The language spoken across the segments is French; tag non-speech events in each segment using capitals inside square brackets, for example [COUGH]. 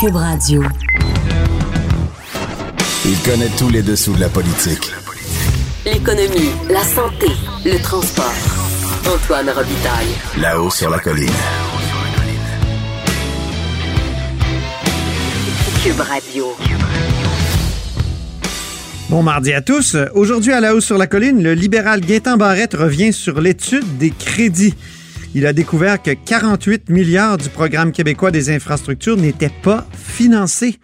Cube Radio. Il connaît tous les dessous de la politique. L'économie, la santé, le transport. Antoine Robitaille. Là-haut sur la colline. Cube Radio. Bon mardi à tous. Aujourd'hui à la hausse sur la colline, le libéral Gaétan Barrette revient sur l'étude des crédits. Il a découvert que 48 milliards du programme québécois des infrastructures n'étaient pas financés.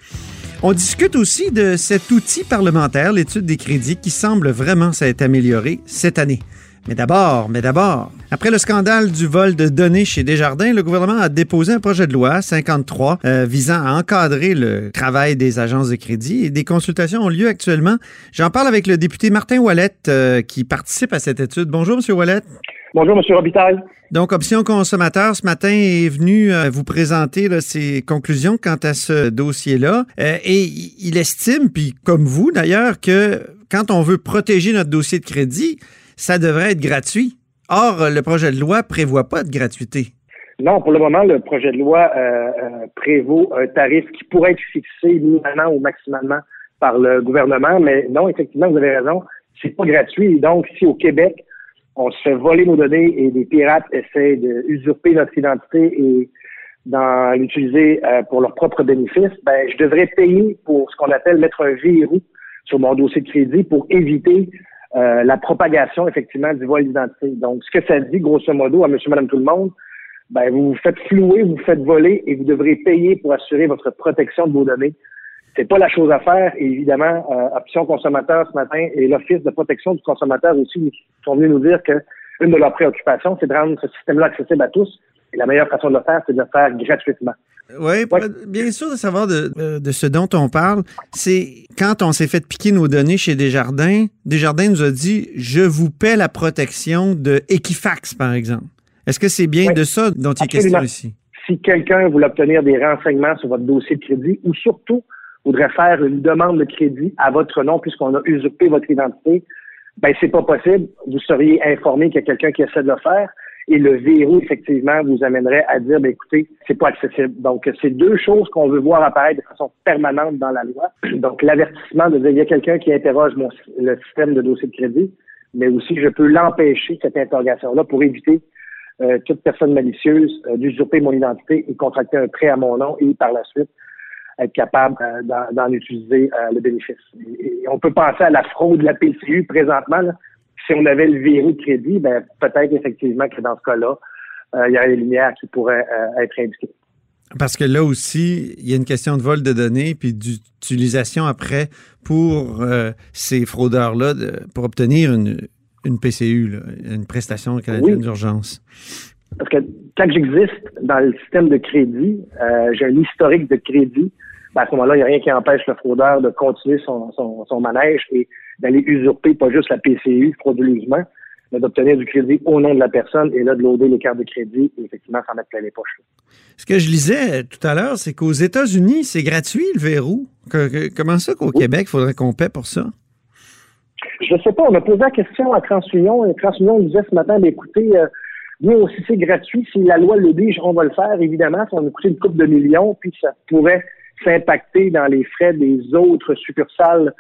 On discute aussi de cet outil parlementaire, l'étude des crédits, qui semble vraiment s'être amélioré cette année. Mais d'abord, mais d'abord, après le scandale du vol de données chez Desjardins, le gouvernement a déposé un projet de loi 53 euh, visant à encadrer le travail des agences de crédit et des consultations ont lieu actuellement. J'en parle avec le député Martin Wallet euh, qui participe à cette étude. Bonjour, Monsieur Wallet. Bonjour, M. Robitaille. Donc, Option Consommateur, ce matin, est venu euh, vous présenter là, ses conclusions quant à ce dossier-là. Euh, et il estime, puis comme vous d'ailleurs, que quand on veut protéger notre dossier de crédit, ça devrait être gratuit. Or, le projet de loi prévoit pas de gratuité. Non, pour le moment, le projet de loi euh, prévaut un tarif qui pourrait être fixé minimalement ou maximalement par le gouvernement, mais non, effectivement, vous avez raison, c'est pas gratuit. Donc, si au Québec, on se fait voler nos données et des pirates essaient d'usurper notre identité et d'en l'utiliser euh, pour leurs propres bénéfices, ben, je devrais payer pour ce qu'on appelle mettre un verrou sur mon dossier de crédit pour éviter euh, la propagation, effectivement, du vol d'identité. Donc, ce que ça dit, grosso modo, à monsieur, madame, tout le monde, ben, vous vous faites flouer, vous vous faites voler et vous devrez payer pour assurer votre protection de vos données. C'est pas la chose à faire. Et évidemment, euh, Option Consommateur ce matin et l'Office de protection du consommateur aussi sont venus nous dire que une de leurs préoccupations, c'est de rendre ce système-là accessible à tous. Et la meilleure façon de le faire, c'est de le faire gratuitement. Oui, bien sûr de savoir de, de, ce dont on parle. C'est quand on s'est fait piquer nos données chez Desjardins, Desjardins nous a dit je vous paie la protection de Equifax, par exemple. Est-ce que c'est bien de ça dont il est question ici? Si quelqu'un voulait obtenir des renseignements sur votre dossier de crédit ou surtout voudrait faire une demande de crédit à votre nom puisqu'on a usurpé votre identité, ben c'est pas possible. Vous seriez informé qu'il y a quelqu'un qui essaie de le faire et le verrou effectivement vous amènerait à dire ben écoutez c'est pas accessible. Donc c'est deux choses qu'on veut voir apparaître de façon permanente dans la loi. [CLEARS THROAT] Donc l'avertissement de dire il y a quelqu'un qui interroge mon, le système de dossier de crédit, mais aussi je peux l'empêcher cette interrogation là pour éviter euh, toute personne malicieuse euh, d'usurper mon identité et contracter un prêt à mon nom et par la suite être capable euh, d'en utiliser euh, le bénéfice. Et, on peut penser à la fraude de la PCU présentement. Si on avait le verrou de crédit, ben, peut-être effectivement que dans ce cas-là, euh, il y aurait des lumières qui pourraient être indiquées. Parce que là aussi, il y a une question de vol de données puis d'utilisation après pour ces fraudeurs-là pour obtenir une, une PCU, une prestation canadienne d'urgence. Parce que quand j'existe dans le système de crédit, j'ai un historique de crédit ben, à ce moment-là, il n'y a rien qui empêche le fraudeur de continuer son, son, manège et d'aller usurper pas juste la PCU frauduleusement, mais d'obtenir du crédit au nom de la personne et là, de loader les cartes de crédit et effectivement s'en mettre plein les poches. Ce que je lisais tout à l'heure, c'est qu'aux États-Unis, c'est gratuit le verrou. comment ça qu'au Québec, il faudrait qu'on paie pour ça? Je ne sais pas. On a posé la question à TransUnion et TransUnion disait ce matin, ben, écoutez, euh, nous aussi c'est gratuit. Si la loi l'oblige, on va le faire, évidemment. Ça va nous coûter une coupe de millions, puis ça pourrait s'impacter dans les frais des autres succursales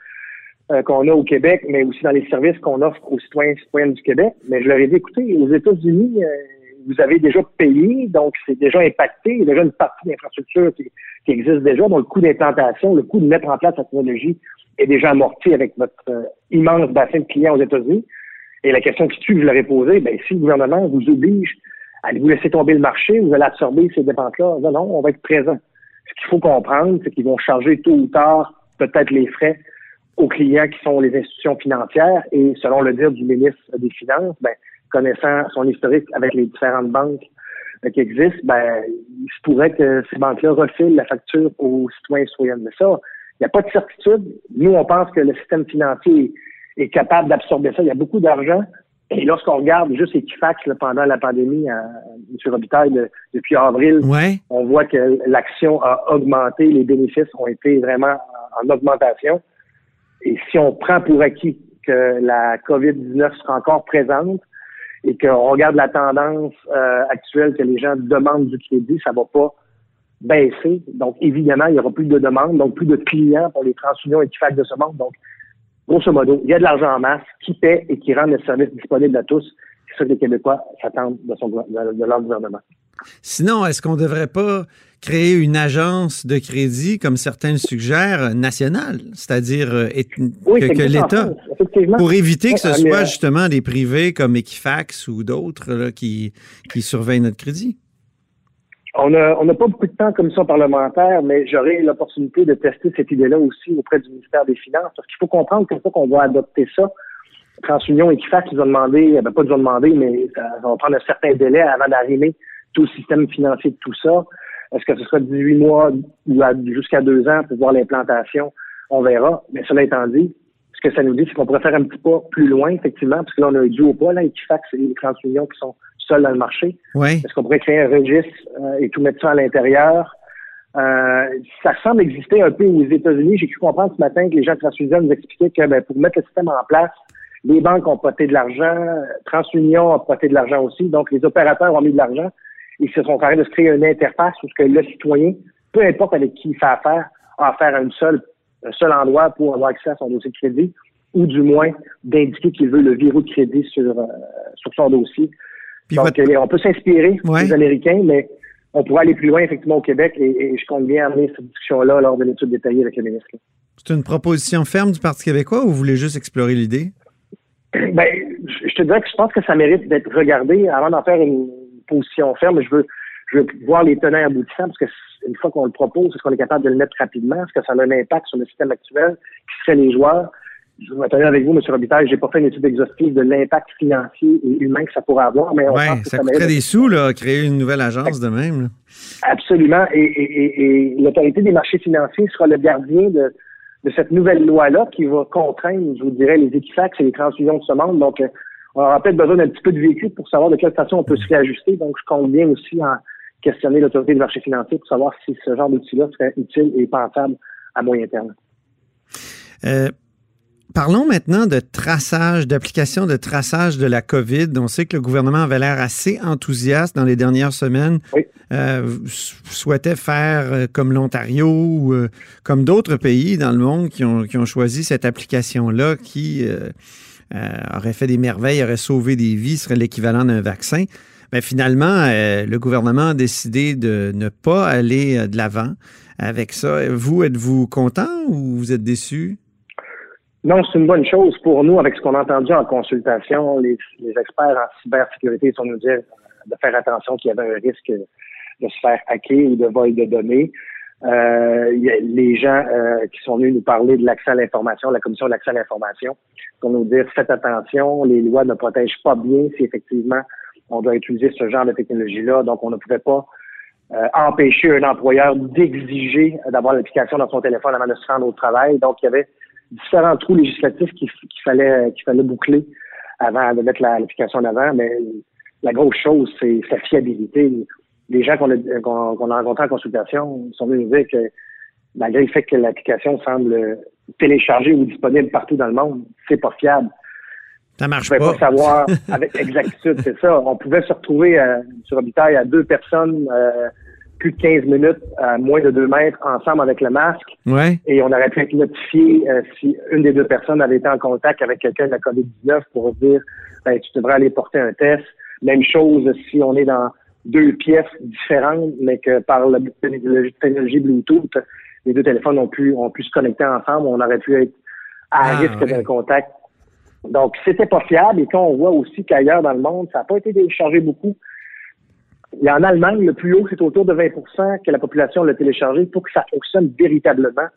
euh, qu'on a au Québec, mais aussi dans les services qu'on offre aux citoyens et citoyennes du Québec. Mais je leur ai dit, écoutez, aux États-Unis, euh, vous avez déjà payé, donc c'est déjà impacté. Il y a déjà une partie d'infrastructure qui, qui, existe déjà, dont le coût d'implantation, le coût de mettre en place la technologie est déjà amorti avec notre euh, immense bassin de clients aux États-Unis. Et la question qui tue, je leur ai posée, ben, si le gouvernement vous oblige à vous laisser tomber le marché, vous allez absorber ces dépenses-là. Non, non, on va être présent. Ce qu'il faut comprendre, c'est qu'ils vont charger tôt ou tard peut-être les frais aux clients qui sont les institutions financières et selon le dire du ministre des Finances, ben, connaissant son historique avec les différentes banques euh, qui existent, ben, il se pourrait que ces banques-là refilent la facture aux citoyens et citoyennes. Mais ça, il n'y a pas de certitude. Nous, on pense que le système financier est capable d'absorber ça. Il y a beaucoup d'argent, et lorsqu'on regarde juste Equifax pendant la pandémie, euh, M. Robitaille, depuis avril, on voit que l'action a augmenté, les bénéfices ont été vraiment en augmentation. Et si on prend pour acquis que la COVID-19 sera encore présente et qu'on regarde la tendance euh, actuelle que les gens demandent du crédit, ça va pas baisser. Donc, évidemment, il y aura plus de demandes, donc plus de clients pour les transunions et de ce monde. Donc, grosso modo, il y a de l'argent en masse qui paie et qui rend le service disponible à tous. C'est ça que les Québécois s'attendent de, de leur gouvernement. Sinon, est-ce qu'on ne devrait pas créer une agence de crédit, comme certains le suggèrent, nationale, c'est-à-dire euh, que, l'État, pour éviter que ce soit euh, justement des privés comme Equifax ou d'autres qui, qui surveillent notre crédit? On n'a on pas beaucoup de temps comme ça parlementaire, mais j'aurai l'opportunité de tester cette idée-là aussi auprès du ministère des Finances, parce qu'il faut comprendre qu'une fois qu'on va adopter ça, TransUnion et Equifax, ils ont demandé, ben pas ils ont demandé, mais ça, va prendre un certain délai avant d'arriver tout le système financier de tout ça. Est-ce que ce sera 18 mois ou jusqu'à deux ans pour voir l'implantation? On verra. Mais cela étant dit, ce que ça nous dit, c'est qu'on pourrait faire un petit pas plus loin, effectivement, parce que là, on a un duo pas, là, Equifax et les 30 millions qui sont seuls dans le marché. Oui. Est-ce qu'on pourrait créer un registre euh, et tout mettre ça à l'intérieur? Euh, ça semble exister un peu aux États-Unis. J'ai cru comprendre ce matin que les gens de TransUnion nous expliquaient que ben, pour mettre le système en place, les banques ont poté de l'argent, TransUnion a poté de l'argent aussi, donc les opérateurs ont mis de l'argent ils se sont carrés de se créer une interface où que le citoyen, peu importe avec qui il fait affaire, a affaire à une seule, un seul endroit pour avoir accès à son dossier de crédit, ou du moins d'indiquer qu'il veut le verrou de crédit sur, euh, sur son dossier. Donc, on peut s'inspirer des Américains, mais on pourrait aller plus loin, effectivement, au Québec, et, je compte bien amener cette discussion-là lors de l'étude détaillée avec le ministre. C'est une proposition ferme du Parti québécois ou vous voulez juste explorer l'idée? [CLEARS THROAT] Ben, je te dirais que je pense que ça mérite d'être regardé avant d'en faire une, position ferme. Je veux, je veux voir les tenants aboutissants parce que une fois qu'on le propose, est-ce qu'on est capable de le mettre rapidement? Est-ce que ça a un impact sur le système actuel? Qui seraient les joueurs? Je vais m'attendre avec vous, M. Robitaille, j'ai pas fait une étude exhaustive de l'impact financier et humain que ça pourrait avoir, mais on ouais, ça, coûterait des sous, là, créer une nouvelle agence de même. Absolument. Et, et, et, l'autorité des marchés financiers sera le gardien de, de cette nouvelle loi-là qui va contraindre, je vous dirais, les Equifax et les transfusions de ce monde. Donc, euh, on aura peut-être besoin d'un petit peu de véhicule pour savoir de quelle façon on peut se réajuster. Donc, je compte bien aussi en questionner l'autorité du marché financier pour savoir si ce genre d'outil-là serait utile et pensable à moyen terme. Euh, parlons maintenant de traçage, d'application de traçage de la COVID. On sait que le gouvernement avait l'air assez enthousiaste dans les dernières semaines. Oui. Euh, souhaitait faire euh, comme l'Ontario ou comme d'autres pays dans le monde qui ont, qui ont choisi cette application-là qui euh, aurait fait des merveilles, aurait sauvé des vies, serait l'équivalent d'un vaccin. Mais finalement, euh, le gouvernement a décidé de ne pas aller euh, de l'avant avec ça. Vous, êtes-vous content ou vous êtes déçu? Non, c'est une bonne chose pour nous avec ce qu'on a entendu en consultation. Les, experts en cybersécurité sont nous dire de faire attention qu'il y avait un risque de se faire hacker ou de vol de données. Euh, les gens euh, qui sont venus nous parler de l'accès à l'information, la commission de l'accès à l'information, pour nous dire faites attention, les lois ne protègent pas bien si effectivement on doit utiliser ce genre de technologie-là. Donc, on ne pouvait pas euh, empêcher un employeur d'exiger d'avoir l'application dans son téléphone avant de se rendre au travail. Donc, il y avait différents trous législatifs qu'il fallait qu'il fallait boucler avant de mettre l'application en avant. Mais la grosse chose, c'est sa fiabilité les gens qu'on a, a rencontrés en consultation sont venus nous dire que malgré le fait que l'application semble téléchargée ou disponible partout dans le monde, c'est pas fiable. Ça marche pas. pas savoir [LAUGHS] avec exactitude, c'est ça. On pouvait se retrouver euh, sur Habitail à deux personnes, euh, plus de 15 minutes, à moins de deux mètres, ensemble avec le masque. Ouais. Et on aurait pu être notifié euh, si une des deux personnes avait été en contact avec quelqu'un de la COVID-19 pour dire ben, tu devrais aller porter un test. Même chose si on est dans deux pièces différentes, mais que par la technologie Bluetooth, les deux téléphones ont pu, ont pu se connecter ensemble. On aurait pu être à ah, risque d'un contact. Donc, c'était pas fiable. Et quand on voit aussi qu'ailleurs dans le monde, ça n'a pas été téléchargé beaucoup. A en Allemagne, le plus haut, c'est autour de 20% que la population l'a téléchargé pour que ça fonctionne véritablement.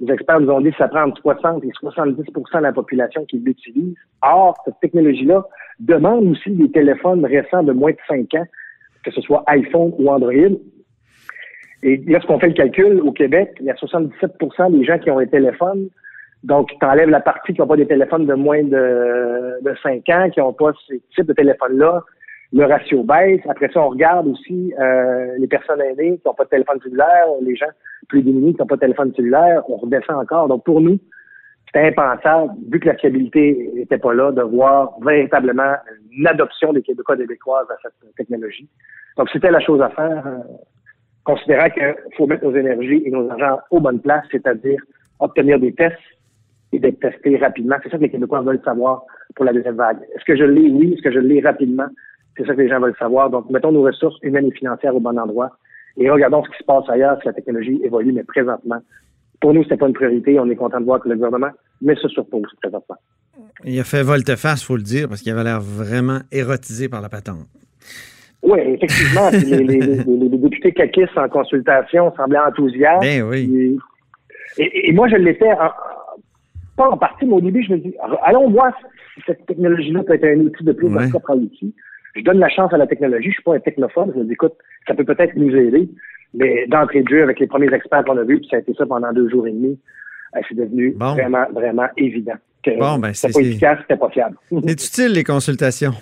Les experts nous ont dit que ça prend entre 60 et 70% de la population qui l'utilise. Or, cette technologie-là demande aussi des téléphones récents de moins de 5 ans que ce soit iPhone ou Android. Et lorsqu'on fait le calcul, au Québec, il y a 77% des gens qui ont un téléphone. Donc, tu enlèves la partie qui n'ont pas des téléphones de moins de, de 5 ans, qui n'ont pas ce type de téléphone-là. Le ratio baisse. Après ça, on regarde aussi euh, les personnes aînées qui n'ont pas de téléphone cellulaire, les gens plus démunis qui n'ont pas de téléphone cellulaire. On redescend encore. Donc, pour nous, c'était impensable, vu que la fiabilité n'était pas là, de voir véritablement une adoption des Québécois Québécoises à cette technologie. Donc, c'était la chose à faire. Euh, considérant qu'il faut mettre nos énergies et nos argent aux bonnes places, c'est-à-dire obtenir des tests et d'être testés rapidement. C'est ça que les Québécois veulent savoir pour la deuxième vague. Est-ce que je l'ai? Oui. Est-ce que je l'ai rapidement? C'est ça que les gens veulent savoir. Donc, mettons nos ressources humaines et financières au bon endroit et regardons ce qui se passe ailleurs si la technologie évolue, mais présentement, pour nous, c'est pas une priorité. On est content de voir que le gouvernement met ça sur pause présentement. Il a fait volte-face, faut le dire, parce qu'il avait l'air vraiment érotisé par la patente. Oui, effectivement. les, députés caquistes en consultation semblaient enthousiastes. Ben oui. Et, moi, je l'étais pas en partie, mais au début, je me dis, allons voir si cette technologie-là peut être un outil de plus, ouais. propre outil. Je donne la chance à la technologie. Je suis pas un technophone. Je me dis, écoute, ça peut peut-être nous aider. Mais d'entrée de jeu, avec les premiers experts qu'on a vus, puis ça a été ça pendant deux jours et demi, euh, c'est devenu vraiment, vraiment évident. Que bon, ben, c'était pas efficace, c'était pas fiable. [LAUGHS] C'est utile, les consultations?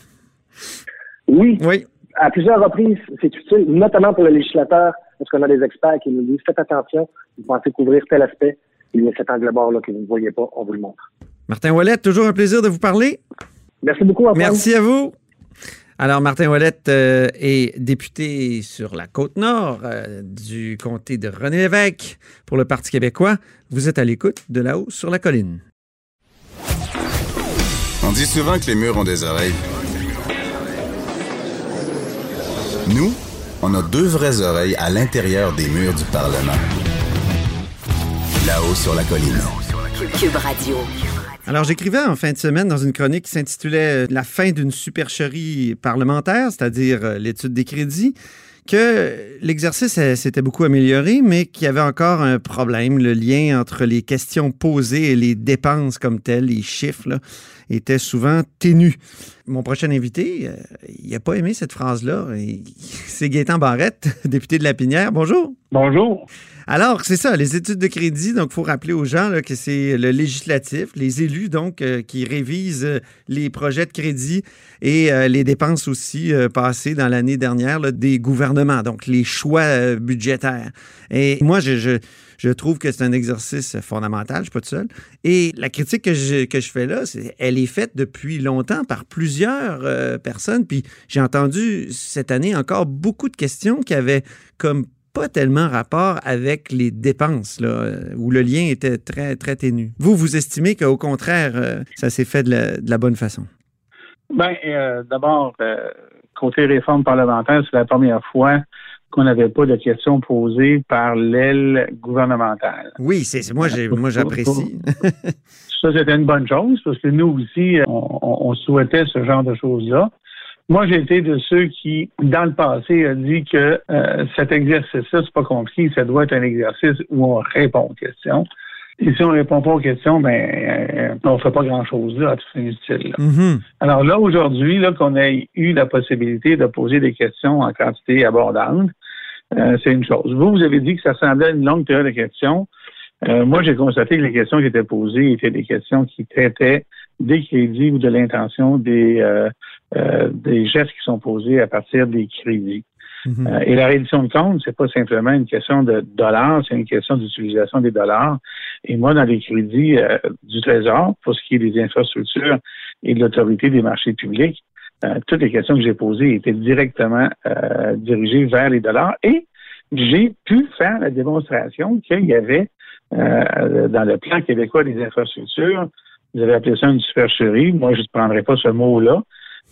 Oui. Oui. À plusieurs reprises, c'est utile, notamment pour le législateur, parce qu'on a des experts qui nous disent faites attention, vous pensez couvrir tel aspect, il y a cet angle bord-là que vous ne voyez pas, on vous le montre. Martin Wallet, toujours un plaisir de vous parler. Merci beaucoup. Merci à vous. Alors, Martin Ouellette euh, est député sur la côte nord euh, du comté de René-Lévesque pour le Parti québécois. Vous êtes à l'écoute de là-haut sur la colline. On dit souvent que les murs ont des oreilles. Nous, on a deux vraies oreilles à l'intérieur des murs du Parlement. Là-haut sur la colline. Cube Radio. Alors, j'écrivais en fin de semaine dans une chronique qui s'intitulait La fin d'une supercherie parlementaire, c'est-à-dire euh, l'étude des crédits, que l'exercice s'était beaucoup amélioré, mais qu'il y avait encore un problème. Le lien entre les questions posées et les dépenses comme telles, les chiffres, là, était souvent ténu. Mon prochain invité, euh, il n'a pas aimé cette phrase-là. [LAUGHS] C'est Gaétan Barrette, [LAUGHS] député de La Pinière. Bonjour. Bonjour. Alors, c'est ça, les études de crédit. Donc, il faut rappeler aux gens que c'est le législatif, les élus, donc, euh, qui révisent euh, les projets de crédit et euh, les dépenses aussi passées dans l'année dernière des gouvernements, donc les choix budgétaires. Et moi, je, trouve que c'est un exercice fondamental, je ne suis pas tout seul. Et la critique que je, que fais là, elle est faite depuis longtemps par plusieurs personnes. Puis j'ai entendu cette année encore beaucoup de questions qui avaient comme pas tellement rapport avec les dépenses, là, euh, où le lien était très, très ténu. Vous, vous estimez qu'au contraire, euh, ça s'est fait de la, bonne façon? Bien, euh, d'abord, côté réforme parlementaire, c'est la première fois qu'on n'avait pas de questions posées par l'aile gouvernementale. Oui, c'est moi, moi j'apprécie. ça, c'était une bonne chose parce que nous aussi, on souhaitait ce genre de choses-là. Moi, j'ai été de ceux qui, dans le passé, a dit que euh, cet exercice-là, c'est pas compliqué, ça doit être un exercice où on répond aux questions. Et si on ne répond pas aux questions, ben euh, on ne fait pas grand-chose là, à tout inutile. Mm-hmm. Alors là, aujourd'hui, là, qu'on ait eu la possibilité de poser des questions en quantité abordable, euh, c'est une chose. Vous, vous avez dit que ça semblait une longue période de questions. moi, j'ai constaté que les questions qui étaient posées étaient des questions qui traitaient des crédits ou de l'intention des, euh, euh, des gestes qui sont posés à partir des crédits. Mhm. Euh, et la réduction de compte, c'est pas simplement une question de dollars, c'est une question d'utilisation des dollars. Et moi, dans les crédits du Trésor, pour ce qui est des infrastructures et de l'autorité des marchés publics, toutes les questions que j'ai posées étaient directement dirigées vers les dollars. Et j'ai pu faire la démonstration qu'il y avait dans le plan québécois des infrastructures vous avez appelé ça une supercherie. Moi, je ne prendrais pas ce mot-là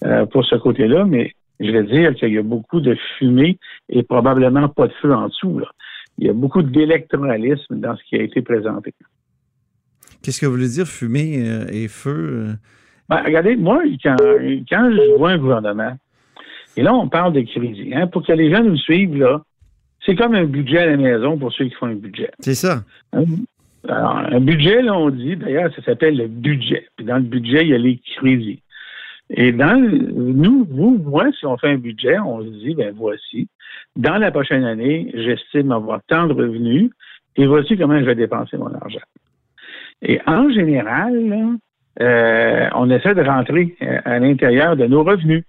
euh, pour ce côté-là, mais je vais dire qu'il y a beaucoup de fumée et probablement pas de feu en dessous. Il y a beaucoup d'électoralisme dans ce qui a été présenté. Qu'est-ce que vous voulez dire, fumée euh, et feu? Euh? Ben, regardez, moi, quand, je vois un gouvernement, et là, on parle de crédit, hein, pour que les gens nous suivent, là, c'est comme un budget à la maison pour ceux qui font un budget. C'est ça. Hein? Alors, un budget, là, on dit, d'ailleurs, ça s'appelle le budget. Puis dans le budget, il y a les crédits. Et dans nous, vous, moi, si on fait un budget, on se dit, ben voici, dans la prochaine année, j'estime avoir tant de revenus et voici comment je vais dépenser mon argent. Et en général, euh, on essaie de rentrer à l'intérieur de nos revenus.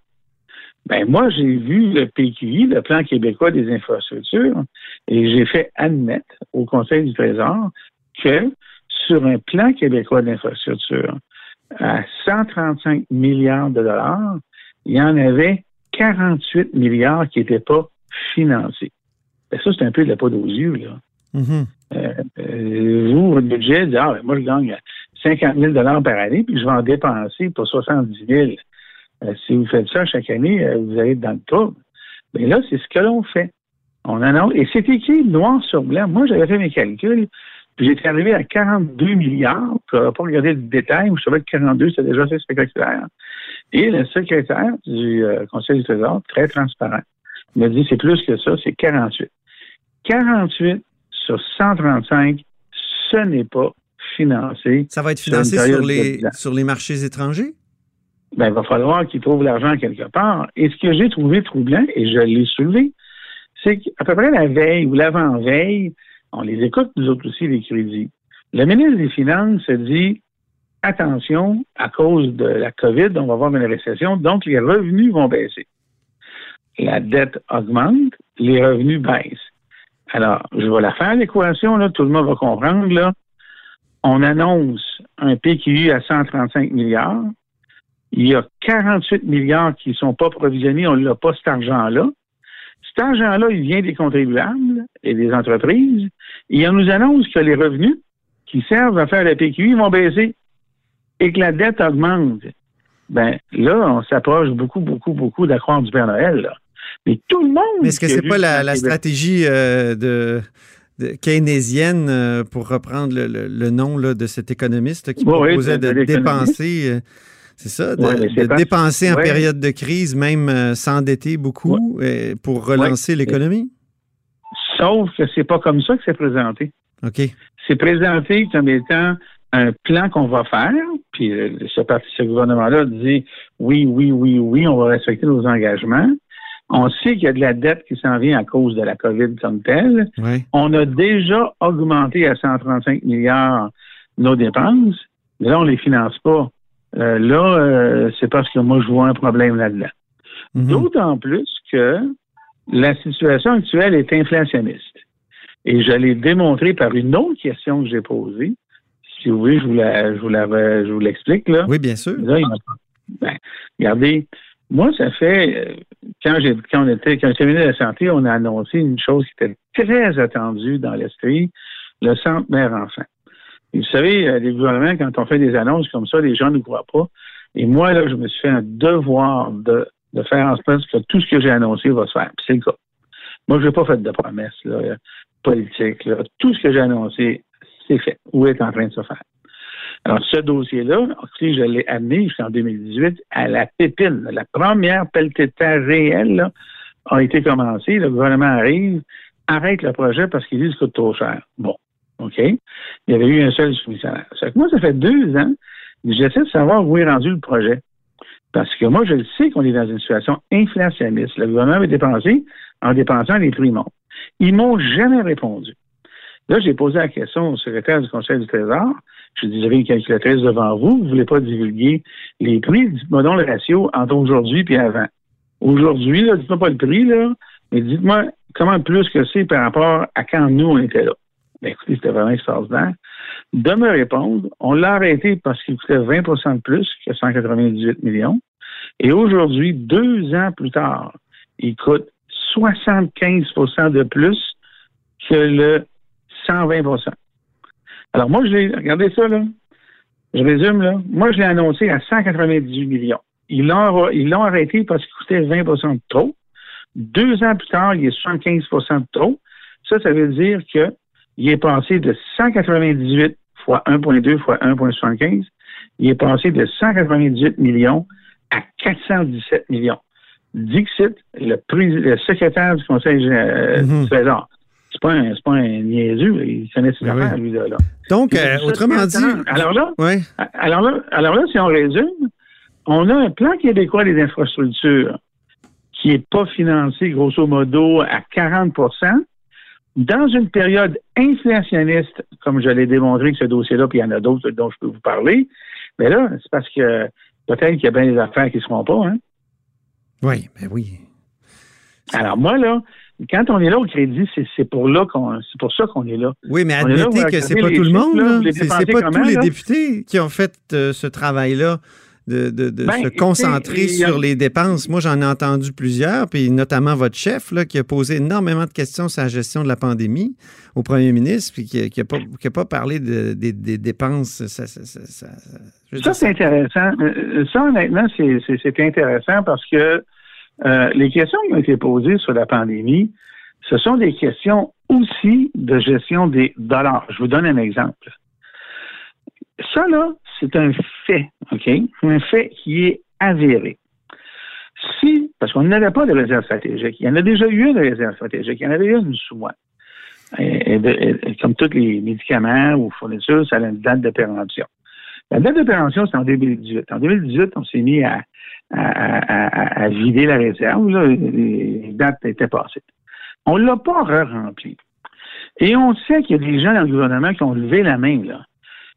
Ben moi, j'ai vu le PQI, le Plan québécois des infrastructures, et j'ai fait admettre au Conseil du Trésor que sur un plan québécois d'infrastructure à 135 milliards de dollars, il y en avait 48 milliards qui n'étaient pas financés. Ben, ça, c'est un peu de la peau aux yeux, là. Mhm. Euh, euh, vous, votre budget, dit, ah, ben, moi, je gagne 50 000 par année, puis je vais en dépenser pour 70 000. Euh, si vous faites ça chaque année, vous allez être dans le trouble. Mais là, c'est ce que l'on fait. On annonce, et c'est écrit noir sur blanc. Moi, j'avais fait mes calculs, j'étais arrivé à 42 milliards. Je n'avais pas regardé le détail, je savais que 42, c'est déjà assez spectaculaire. Et le secrétaire du Conseil du Trésor, très transparent, m'a dit c'est plus que ça, c'est 48. 48 sur 135, ce n'est pas financé. Ça va être financé sur, les, sur les marchés étrangers? Ben, il va falloir qu'ils trouvent l'argent quelque part. Et ce que j'ai trouvé troublant, et je l'ai soulevé, c'est qu'à peu près la veille ou l'avant-veille, on les écoute, nous autres aussi, les crédits. Le ministre des Finances dit attention, à cause de la COVID, on va avoir une récession, donc les revenus vont baisser. La dette augmente, les revenus baissent. Alors, je vais la faire, l'équation, là, tout le monde va comprendre, là. On annonce un PQI à 135 milliards. Il y a 48 milliards qui ne sont pas provisionnés, on n'a pas cet argent-là. Cet argent-là, il vient des contribuables et des entreprises. Et on nous annonce que les revenus qui servent à faire le PQI vont baisser et que la dette augmente. Ben là, on s'approche beaucoup, beaucoup, beaucoup d'accroître du Père Noël. Là. Mais tout le monde. Mais est-ce que c'est pas la, stratégie euh, de, keynésienne, euh, pour reprendre le, nom de cet économiste qui proposait de, dépenser. Euh, c'est ça, de, dépenser en période de crise, même s'endetter beaucoup pour relancer l'économie? Sauf que c'est pas comme ça que c'est présenté. OK. C'est présenté comme étant un plan qu'on va faire, puis ce, ce gouvernement-là dit oui, oui, oui, oui, on va respecter nos engagements. On sait qu'il y a de la dette qui s'en vient à cause de la COVID comme telle. On a déjà augmenté à 135 milliards nos dépenses, mais là, on ne les finance pas. Euh, là, euh, c'est parce que moi, je vois un problème là-dedans. Mhm. D'autant plus que la situation actuelle est inflationniste. Et je l'ai démontré par une autre question que j'ai posée. Si vous voulez, je vous la, je vous la, je vous l'explique, là. Oui, bien sûr. ben, regardez, moi, ça fait, euh, quand j'ai, quand on était, quand j'ai de la santé, on a annoncé une chose qui était très attendue dans l'esprit, le centre mère-enfant. Vous savez, les gouvernements, quand on fait des annonces comme ça, les gens ne croient pas. Et moi, là, je me suis fait un devoir de, faire en sorte que tout ce que j'ai annoncé va se faire. C'est le cas. Moi, je n'ai pas fait de promesses là, politiques. Là. Tout ce que j'ai annoncé, c'est fait ou est en train de se faire. Alors, ce dossier-là, je l'ai amené jusqu'en 2018 à la pépine. La première pelletée réelle a été commencée. Le gouvernement arrive, arrête le projet parce qu'il dit que ça coûte trop cher. Bon, OK? Il y avait eu un seul soumissionnaire. Ça moi, ça fait deux ans que j'essaie de savoir où est rendu le projet. Parce que moi, je le sais qu'on est dans une situation inflationniste. Le gouvernement avait dépensé en dépensant les prix montent. Ils m'ont jamais répondu. Là, j'ai posé la question au secrétaire du Conseil du Trésor. Je dis, j'avais une calculatrice devant vous, vous ne voulez pas divulguer les prix, dites-moi donc le ratio entre aujourd'hui et avant. Aujourd'hui, dites-moi pas le prix, là, mais dites-moi comment plus que c'est par rapport à quand nous, on était là. Ben, écoutez, c'était vraiment extraordinaire. De me répondre, on l'a arrêté parce qu'il coûtait 20% de plus que 198 millions. Et aujourd'hui, deux ans plus tard, il coûte 75% de plus que le 120% alors, moi, je l'ai, regardez ça, là. Je résume, là. Moi, je l'ai annoncé à 198 millions. Ils l'ont, arrêté parce qu'il coûtait 20% de trop. Deux ans plus tard, il est 75% de trop. Ça, ça veut dire qu'il est passé de 198 fois 1,2 fois 1,75. Il est passé de 198 millions à 417 millions. Dixit, le, le secrétaire du Conseil euh, mm-hmm. du Trésor, c'est pas un, pas un niaiseux, il connaît ses ben affaires, lui, là. Donc, euh, autrement dit. Alors là, alors là, alors là, si on résume, on a un plan québécois des infrastructures qui n'est pas financé, grosso modo, à 40 dans une période inflationniste, comme je l'ai démontré que ce dossier-là, puis il y en a d'autres dont je peux vous parler, mais là, c'est parce que peut-être qu'il y a bien des affaires qui ne seront pas, hein? Oui, ben oui. Alors moi, là, quand on est là au crédit, c'est pour là qu'on, c'est pour ça qu'on est là. Oui, mais admettez que c'est pas tout le monde. C'est pas tous les députés qui ont fait euh, ce travail-là de, Ben, se concentrer a- sur les dépenses. Moi, j'en ai entendu plusieurs, puis notamment votre chef, là, qui a posé énormément de questions sur la gestion de la pandémie au premier ministre, puis qui n'a pas, qui a pas parlé de- des, des dépenses. Ça, c'est intéressant. Euh, Ça, honnêtement, c'est intéressant parce que euh, les questions qui ont été posées sur la pandémie, ce sont des questions aussi de gestion des dollars. Je vous donne un exemple. Ça, là, c'est un fait, OK? Un fait qui est avéré. Si, parce qu'on n'avait pas de réserve stratégique, il y en a déjà eu une réserve stratégique, il y en avait une sous moi. Comme tous les médicaments ou fournitures, ça a une date de péremption. La date de péremption, c'est en 2018. En 2018, on s'est mis à, vider la réserve. là. Les, les dates étaient passées. On ne l'a pas re-rempli. Et on sait qu'il y a des gens dans le gouvernement qui ont levé la main. Là.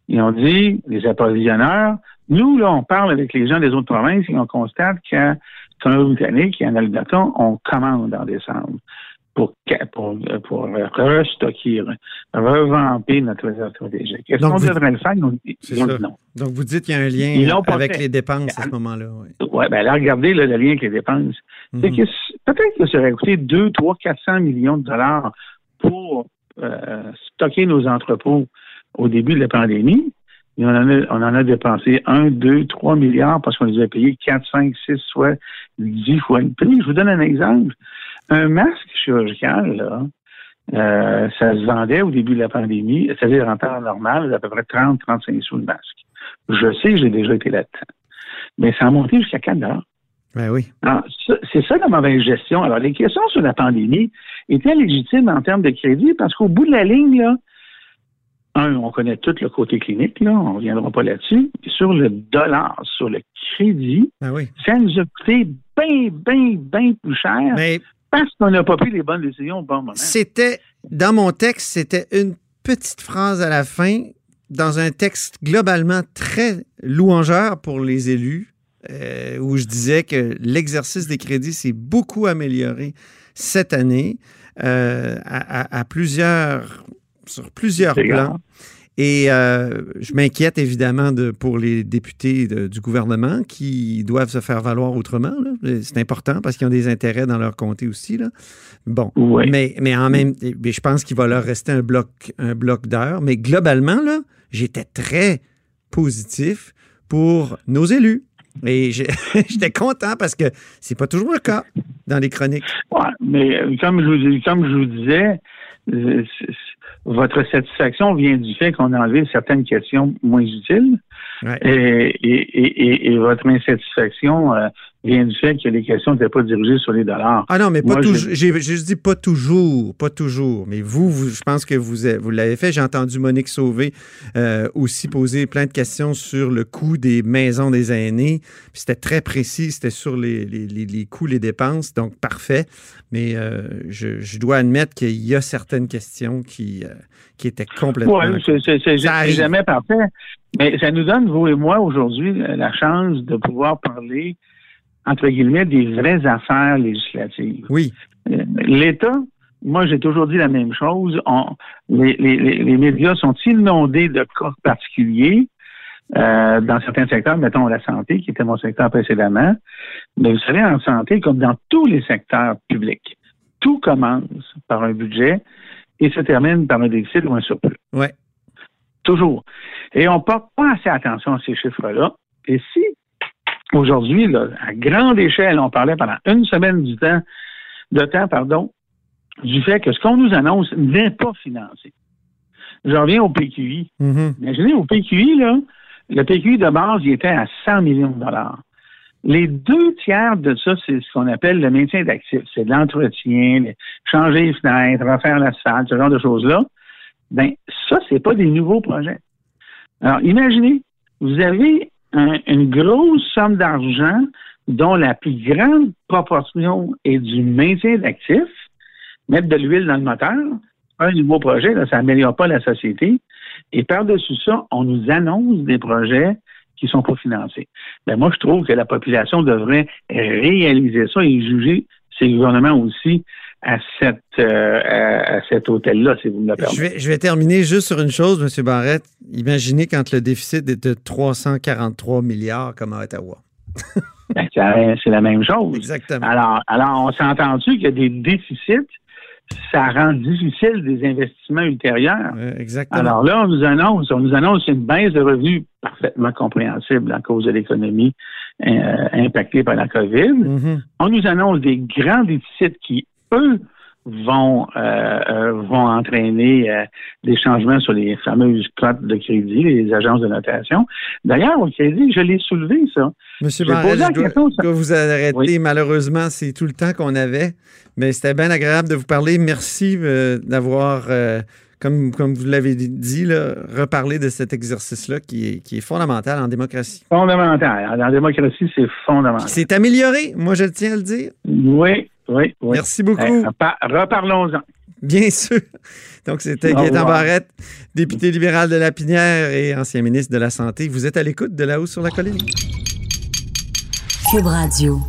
Ils ont dit, les approvisionneurs, nous, là, on parle avec les gens des autres provinces et on constate qu'à Colombie-Britannique et en Alberta, on commande en décembre pour, pour, pour restocker, revamper notre réserve stratégique. Est-ce qu'on devrait le faire? Dit non. Donc, vous dites qu'il y a un lien avec fait. les dépenses à ce moment-là. oui. Oui, ben là, regardez là, le lien avec les dépenses. C'est Mhm. que peut-être que ça aurait coûté 2, 3, 400 millions de dollars pour euh, stocker nos entrepôts au début de la pandémie. Et on, en a, on en a dépensé 1, 2, 3 milliards parce qu'on les a payés 4, 5, 6, soit 10 fois le prix. Je vous donne un exemple. Un masque chirurgical, là, euh, ça se vendait au début de la pandémie, c'est-à-dire en temps normal, à peu près 30, 35 sous le masque. Je sais, j'ai déjà été là-dedans. Mais ça a monté jusqu'à 4 dollars. Ben oui. C'est ça la mauvaise gestion. Alors, les questions sur la pandémie étaient légitimes en termes de crédit parce qu'au bout de la ligne, là, un, on connaît tout le côté clinique, là, on ne reviendra pas là-dessus. Sur le dollar, sur le crédit, Ben oui. ça nous a coûté bien, bien, bien plus cher Mais parce qu'on n'a pas pris les bonnes décisions au bon moment. C'était, dans mon texte, c'était une petite phrase à la fin, dans un texte globalement très louangeur pour les élus, euh, où je disais que l'exercice des crédits s'est beaucoup amélioré cette année euh, à, à- à plusieurs, sur plusieurs plans. Et euh, je m'inquiète évidemment de, pour les députés de- du gouvernement qui doivent se faire valoir autrement. là. C'est important parce qu'ils ont des intérêts dans leur comté aussi. Là. Bon, Oui. mais, mais en même mais je pense qu'il va leur rester un bloc, un bloc d'heures. Mais globalement, là, j'étais très positif pour nos élus. Et [LAUGHS] j'étais content parce que c'est pas toujours le cas dans les chroniques. Ouais, mais euh, comme je vous, comme je vous disais, euh, votre satisfaction vient du fait qu'on a enlevé certaines questions moins utiles. Ouais. Et, et, et, et- votre insatisfaction euh, vient du fait que les questions n'étaient pas dirigées sur les dollars. Ah non, mais pas toujours. je- dit pas toujours, pas toujours. Mais vous, vous- je pense que vous, avez- vous l'avez fait. J'ai entendu Monique Sauvé euh, aussi poser plein de questions sur le coût des maisons des aînés. C'était très précis, c'était sur les, les, les- les coûts, les dépenses. Donc parfait. Mais euh, je, je dois admettre qu'il y a certaines questions qui, euh, qui étaient complètement. Oui, c'est jamais parfait. Mais ça nous donne, vous et moi, aujourd'hui, la chance de pouvoir parler, entre guillemets, des vraies affaires législatives. Oui, Euh, L'État, moi, j'ai toujours dit la même chose. On- les, les- les- les médias sont inondés de cas particuliers euh, dans certains secteurs, mettons la santé, qui était mon secteur précédemment. Mais vous savez, en santé, comme dans tous les secteurs publics, tout commence par un budget et se termine par un déficit ou un surplus. ouais. Toujours. Et on porte pas assez attention à ces chiffres-là. Et si, aujourd'hui, à grande échelle, on parlait pendant une semaine du temps, de temps, pardon, du fait que ce qu'on nous annonce n'est pas financé. Je reviens au PQI. Mhm. Imaginez, au PQI, là, le PQI de base, il était à 100 millions de dollars. Les deux tiers de ça, c'est ce qu'on appelle le maintien d'actifs. C'est de l'entretien, le- changer les fenêtres, refaire l'asphalte, ce genre de choses-là. Ben, ça, c'est pas des nouveaux projets. Alors, imaginez, vous avez un- une grosse somme d'argent dont la plus grande proportion est du maintien d'actifs, mettre de l'huile dans le moteur, un nouveau projet, ça n'améliore pas la société. Et par-dessus ça, on nous annonce des projets qui sont pas financés. Ben, moi, je trouve que la population devrait réaliser ça et juger ces gouvernements aussi à, cette, euh, à, cet hôtel-là, si vous me le permettez. Je vais, je vais terminer juste sur une chose, M. Barrette. Imaginez quand le déficit est de 343 milliards comme à Ottawa. [LAUGHS] Ben, c'est la même chose. Exactement. Alors, alors on s'est entendu qu'il y a des déficits ça rend difficile des investissements ultérieurs. exactement. Alors là, on nous annonce, on nous annonce une baisse de revenus parfaitement compréhensible à cause de l'économie euh, impactée par la COVID. Mm-hmm. On nous annonce des grands déficits qui, eux, vont euh, euh, vont entraîner euh, des changements sur les fameuses cotes de crédit, les agences de notation. D'ailleurs, au crédit, je l'ai soulevé, ça. Monsieur Barrel, je dois, vous arrêter. Malheureusement, c'est tout le temps qu'on avait. Mais c'était bien agréable de vous parler. Merci d'avoir, comme, comme vous l'avez dit, là, reparlé de cet exercice-là qui est, qui est fondamental en démocratie. Fondamental. En démocratie, c'est fondamental. C'est amélioré, moi je tiens à le dire. Oui, oui, Merci beaucoup. reparlons-en. Bien sûr. Donc, c'était Gaëtan Barrette, député libéral de Lapinière et ancien ministre de la Santé. Vous êtes à l'écoute de là-haut sur la colline. Cube Radio.